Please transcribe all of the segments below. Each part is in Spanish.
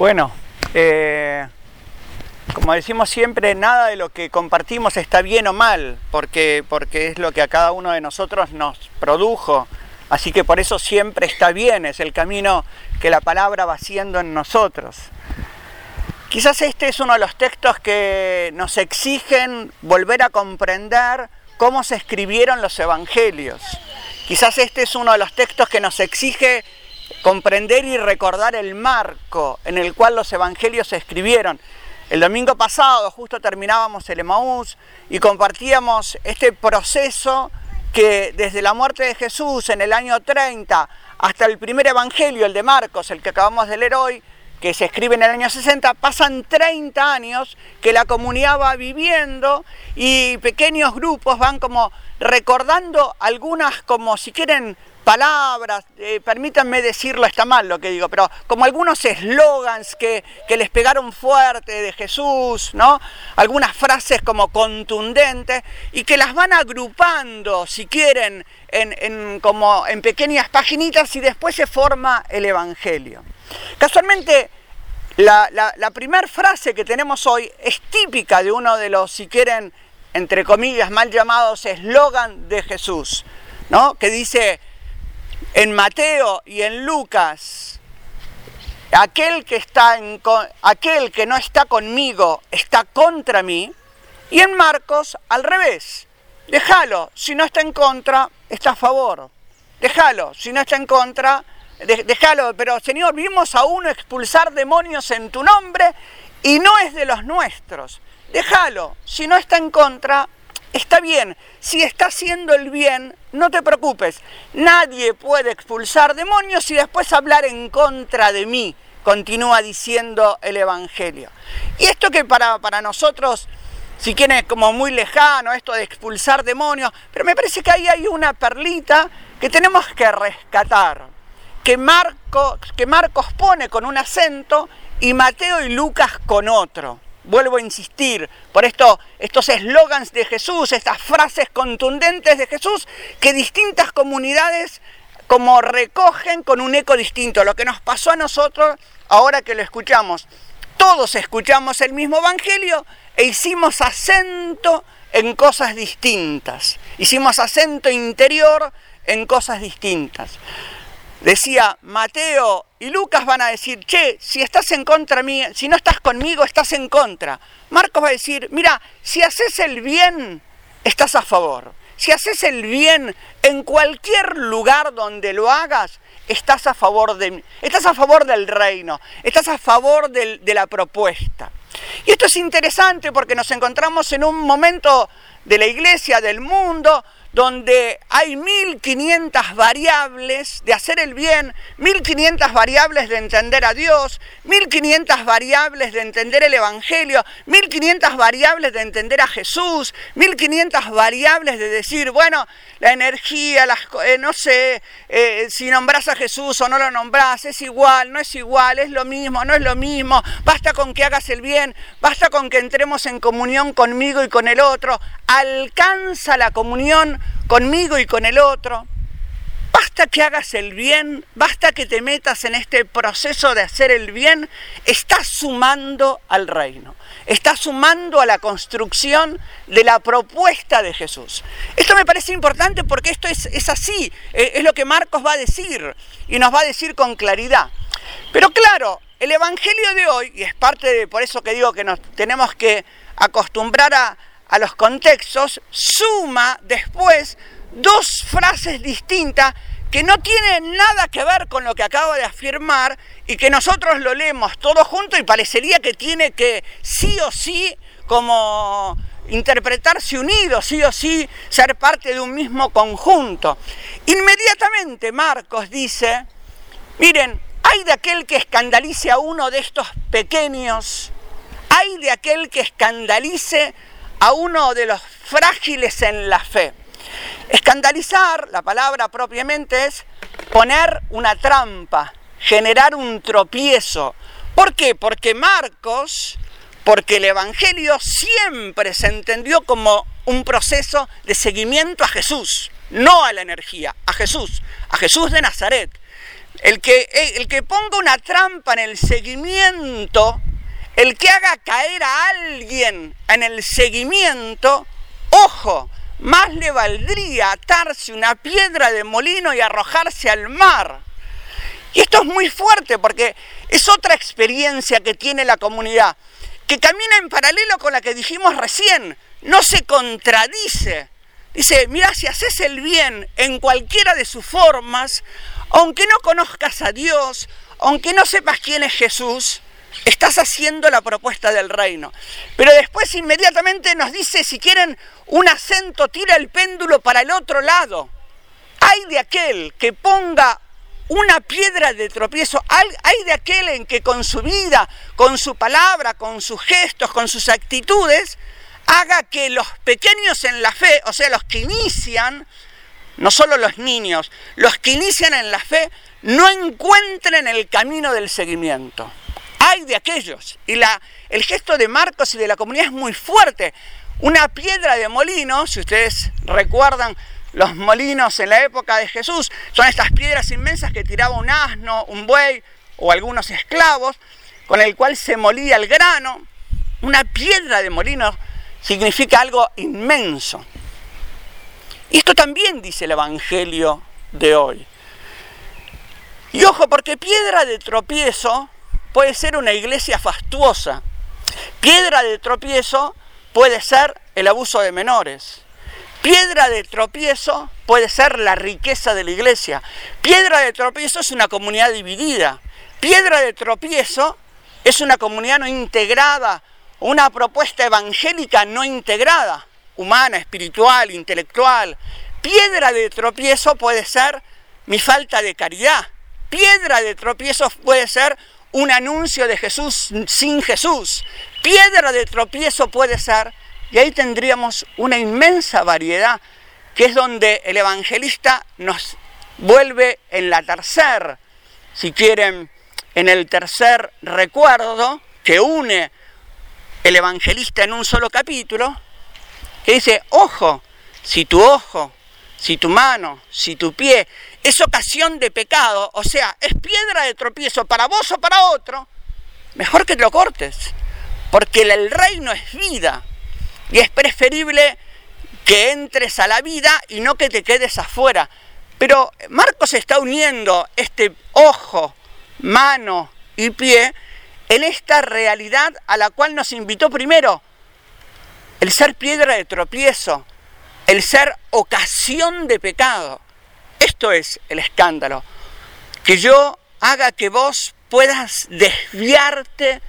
Bueno, eh, como decimos siempre, nada de lo que compartimos está bien o mal, porque, porque es lo que a cada uno de nosotros nos produjo. Así que por eso siempre está bien, es el camino que la palabra va haciendo en nosotros. Quizás este es uno de los textos que nos exigen volver a comprender cómo se escribieron los evangelios. Quizás este es uno de los textos que nos exige comprender y recordar el marco en el cual los evangelios se escribieron. El domingo pasado justo terminábamos el Emaús y compartíamos este proceso que desde la muerte de Jesús en el año 30 hasta el primer evangelio, el de Marcos, el que acabamos de leer hoy, que se escribe en el año 60, pasan 30 años que la comunidad va viviendo y pequeños grupos van como recordando algunas como si quieren palabras, eh, permítanme decirlo, está mal lo que digo, pero como algunos eslogans que, les pegaron fuerte de Jesús, ¿no? Algunas frases como contundentes y que las van agrupando, si quieren, en, como en pequeñas paginitas y después se forma el Evangelio. Casualmente, la, la primera frase que tenemos hoy es típica de uno de los, si quieren, entre comillas, mal llamados eslogan de Jesús, ¿no? Que dice, en Mateo y en Lucas, aquel que, está en, aquel que no está conmigo está contra mí, y en Marcos al revés, déjalo, si no está en contra, está a favor, déjalo, si no está en contra, déjalo, pero Señor, vimos a uno expulsar demonios en tu nombre y no es de los nuestros, déjalo, si no está en contra, está bien, si está haciendo el bien, no te preocupes, nadie puede expulsar demonios y después hablar en contra de mí, continúa diciendo el Evangelio. Y esto que para, para nosotros, si quieren, es como muy lejano, esto de expulsar demonios, pero me parece que ahí hay una perlita que tenemos que rescatar, que, que Marcos pone con un acento y Mateo y Lucas con otro vuelvo a insistir, por esto, estos eslogans de Jesús, estas frases contundentes de Jesús, que distintas comunidades como recogen con un eco distinto. Lo que nos pasó a nosotros ahora que lo escuchamos. Todos escuchamos el mismo Evangelio e hicimos acento en cosas distintas. Hicimos acento interior en cosas distintas. Decía Mateo y Lucas van a decir, che, si estás en contra mía, si no estás conmigo, estás en contra. Marcos va a decir, mira, si haces el bien, estás a favor. Si haces el bien en cualquier lugar donde lo hagas, estás a favor, de, estás a favor del reino, estás a favor de la propuesta. Y esto es interesante porque nos encontramos en un momento de la iglesia, del mundo, donde hay 1500 variables de hacer el bien, 1500 variables de entender a Dios, 1500 variables de entender el Evangelio, 1500 variables de entender a Jesús, 1500 variables de decir, bueno, la energía, las, eh, no sé eh, si nombras a Jesús o no lo nombras, es igual, no es igual, es lo mismo, no es lo mismo, basta con que hagas el bien, basta con que entremos en comunión conmigo y con el otro, alcanza la comunión conmigo y con el otro. Basta que hagas el bien, basta que te metas en este proceso de hacer el bien, estás sumando al reino, estás sumando a la construcción de la propuesta de Jesús. Esto me parece importante porque esto es, es así, eh, es lo que Marcos va a decir y nos va a decir con claridad. Pero claro, el Evangelio de hoy, y es parte de, por eso que digo que nos tenemos que acostumbrar a, a los contextos, suma después dos frases distintas que no tienen nada que ver con lo que acabo de afirmar y que nosotros lo leemos todo junto y parecería que tiene que sí o sí como interpretarse unido, sí o sí ser parte de un mismo conjunto. Inmediatamente Marcos dice, miren, hay de aquel que escandalice a uno de estos pequeños, hay de aquel que escandalice a uno de los frágiles en la fe. Escandalizar, la palabra propiamente es poner una trampa, generar un tropiezo. ¿Por qué? Porque Marcos, porque el Evangelio siempre se entendió como un proceso de seguimiento a Jesús, no a la energía, a Jesús, a Jesús de Nazaret. el que, el que ponga una trampa en el seguimiento, el que haga caer a alguien en el seguimiento, ojo, más le valdría atarse una piedra de molino y arrojarse al mar. Y esto es muy fuerte porque es otra experiencia que tiene la comunidad, que camina en paralelo con la que dijimos recién, no se contradice. Dice, mira, si haces el bien en cualquiera de sus formas, aunque no conozcas a Dios, aunque no sepas quién es Jesús, estás haciendo la propuesta del reino. Pero después inmediatamente nos dice, si quieren un acento, tira el péndulo para el otro lado. Hay de aquel que ponga una piedra de tropiezo, hay de aquel en que con su vida, con su palabra, con sus gestos, con sus actitudes, haga que los pequeños en la fe, o sea, los que inician, no solo los niños, los que inician en la fe, no encuentren el camino del seguimiento. Hay de aquellos. Y la, el gesto de Marcos y de la comunidad es muy fuerte. Una piedra de molino, si ustedes recuerdan los molinos en la época de Jesús, son estas piedras inmensas que tiraba un asno, un buey o algunos esclavos, con el cual se molía el grano. Una piedra de molino significa algo inmenso. Y esto también dice el Evangelio de hoy. Y ojo, porque piedra de tropiezo puede ser una iglesia fastuosa. Piedra de tropiezo puede ser el abuso de menores. Piedra de tropiezo puede ser la riqueza de la iglesia. Piedra de tropiezo es una comunidad dividida. Piedra de tropiezo es una comunidad no integrada, una propuesta evangélica no integrada, humana, espiritual, intelectual. Piedra de tropiezo puede ser mi falta de caridad. Piedra de tropiezo puede ser un anuncio de Jesús sin Jesús. Piedra de tropiezo puede ser, y ahí tendríamos una inmensa variedad, que es donde el evangelista nos vuelve en la tercer, si quieren, en el tercer recuerdo que une el evangelista en un solo capítulo, que dice, ojo, si tu ojo, si tu mano, si tu pie es ocasión de pecado, o sea, es piedra de tropiezo para vos o para otro, mejor que te lo cortes, porque el reino es vida y es preferible que entres a la vida y no que te quedes afuera. Pero Marcos está uniendo este ojo, mano y pie en esta realidad a la cual nos invitó primero el ser piedra de tropiezo, el ser ocasión de pecado. Esto es el escándalo. Que yo haga que vos puedas desviarte,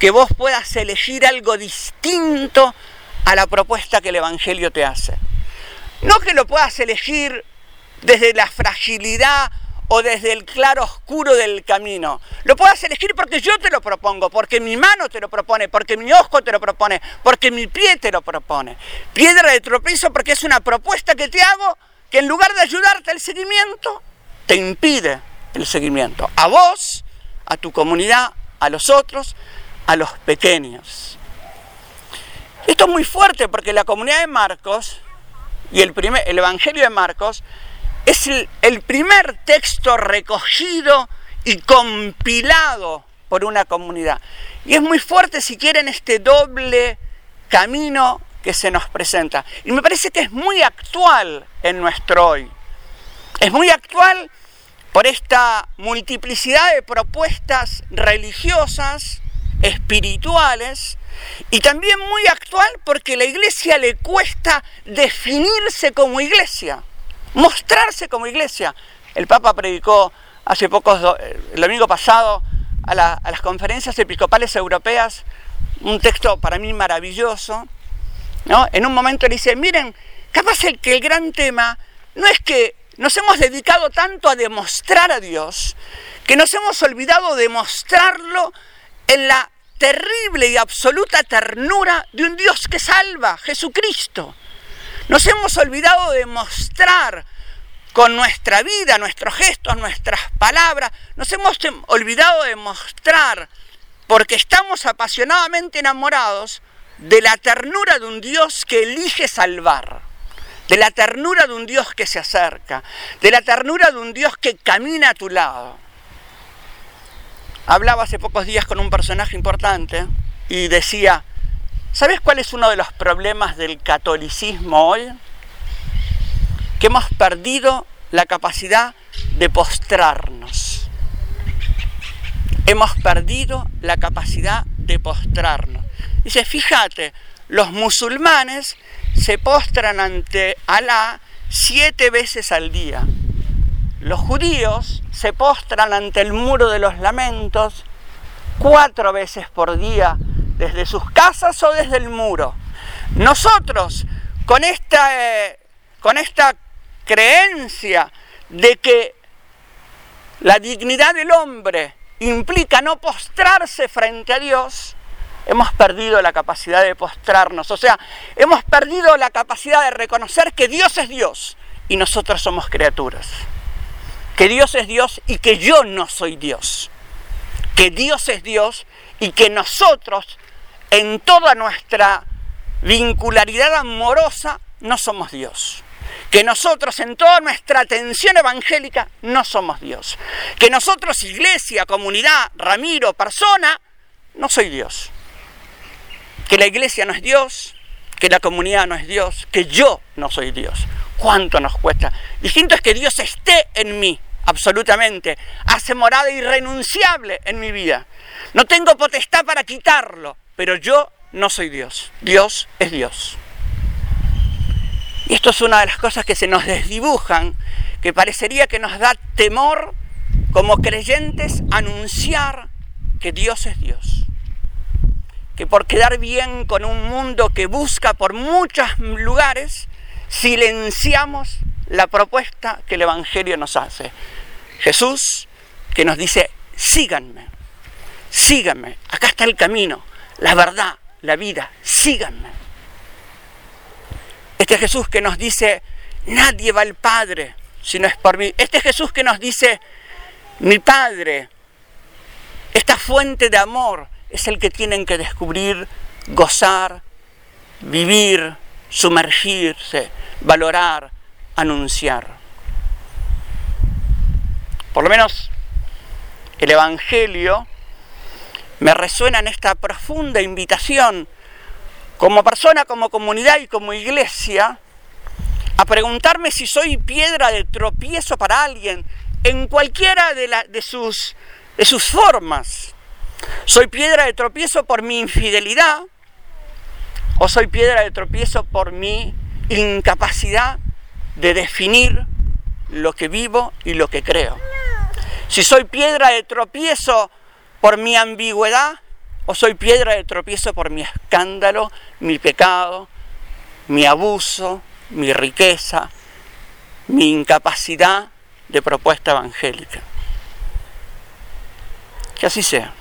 que vos puedas elegir algo distinto a la propuesta que el Evangelio te hace. No que lo puedas elegir desde la fragilidad o desde el claro oscuro del camino. Lo puedas elegir porque yo te lo propongo, porque mi mano te lo propone, porque mi ojo te lo propone, porque mi pie te lo propone. Piedra de tropiezo porque es una propuesta que te hago que en lugar de ayudarte al seguimiento, te impide el seguimiento. A vos, a tu comunidad, a los otros, a los pequeños. Esto es muy fuerte porque la comunidad de Marcos y el, primer, el Evangelio de Marcos es el, primer texto recogido y compilado por una comunidad. Y es muy fuerte si quieren este doble camino que se nos presenta. Y me parece que es muy actual en nuestro hoy. Es muy actual por esta multiplicidad de propuestas religiosas, espirituales, y también muy actual porque a la iglesia le cuesta definirse como iglesia, mostrarse como iglesia. El Papa predicó hace pocos, el domingo pasado, a, las conferencias episcopales europeas, un texto para mí maravilloso, en un momento le dice, miren, capaz el que el gran tema no es que nos hemos dedicado tanto a demostrar a Dios, que nos hemos olvidado de mostrarlo en la terrible y absoluta ternura de un Dios que salva, Jesucristo. Nos hemos olvidado de mostrar con nuestra vida, nuestros gestos, nuestras palabras, nos hemos olvidado de mostrar, porque estamos apasionadamente enamorados, de la ternura de un Dios que elige salvar, de la ternura de un Dios que se acerca, de la ternura de un Dios que camina a tu lado. Hablaba hace pocos días con un personaje importante y decía, ¿sabes cuál es uno de los problemas del catolicismo hoy? Que hemos perdido la capacidad de postrarnos. Hemos perdido la capacidad de postrarnos. Dice, fíjate, los musulmanes se postran ante Alá siete veces al día. Los judíos se postran ante el muro de los lamentos cuatro veces por día, desde sus casas o desde el muro. Nosotros, con esta, eh, con esta creencia de que la dignidad del hombre implica no postrarse frente a Dios, hemos perdido la capacidad de postrarnos, o sea, hemos perdido la capacidad de reconocer que Dios es Dios y nosotros somos criaturas. Que Dios es Dios y que yo no soy Dios. Que Dios es Dios y que nosotros en toda nuestra vincularidad amorosa no somos Dios. Que nosotros en toda nuestra atención evangélica no somos Dios. Que nosotros, iglesia, comunidad, Ramiro, persona, no soy Dios que la iglesia no es Dios, que la comunidad no es Dios, que yo no soy Dios. ¿Cuánto nos cuesta? Distinto es que Dios esté en mí, absolutamente, hace morada irrenunciable en mi vida. No tengo potestad para quitarlo, pero yo no soy Dios. Dios es Dios. Y esto es una de las cosas que se nos desdibujan, que parecería que nos da temor como creyentes anunciar que Dios es Dios que por quedar bien con un mundo que busca por muchos lugares, silenciamos la propuesta que el Evangelio nos hace. Jesús que nos dice, síganme, síganme, acá está el camino, la verdad, la vida, síganme. Este Jesús que nos dice, nadie va al Padre si no es por mí. Este Jesús que nos dice, mi Padre, esta fuente de amor, es el que tienen que descubrir, gozar, vivir, sumergirse, valorar, anunciar. Por lo menos el Evangelio me resuena en esta profunda invitación como persona, como comunidad y como iglesia a preguntarme si soy piedra de tropiezo para alguien en cualquiera de, de, sus, de sus formas. ¿Soy piedra de tropiezo por mi infidelidad? ¿O soy piedra de tropiezo por mi incapacidad de definir lo que vivo y lo que creo? Si soy piedra de tropiezo por mi ambigüedad o soy piedra de tropiezo por mi escándalo, mi pecado, mi abuso, mi riqueza, mi incapacidad de propuesta evangélica. Que así sea.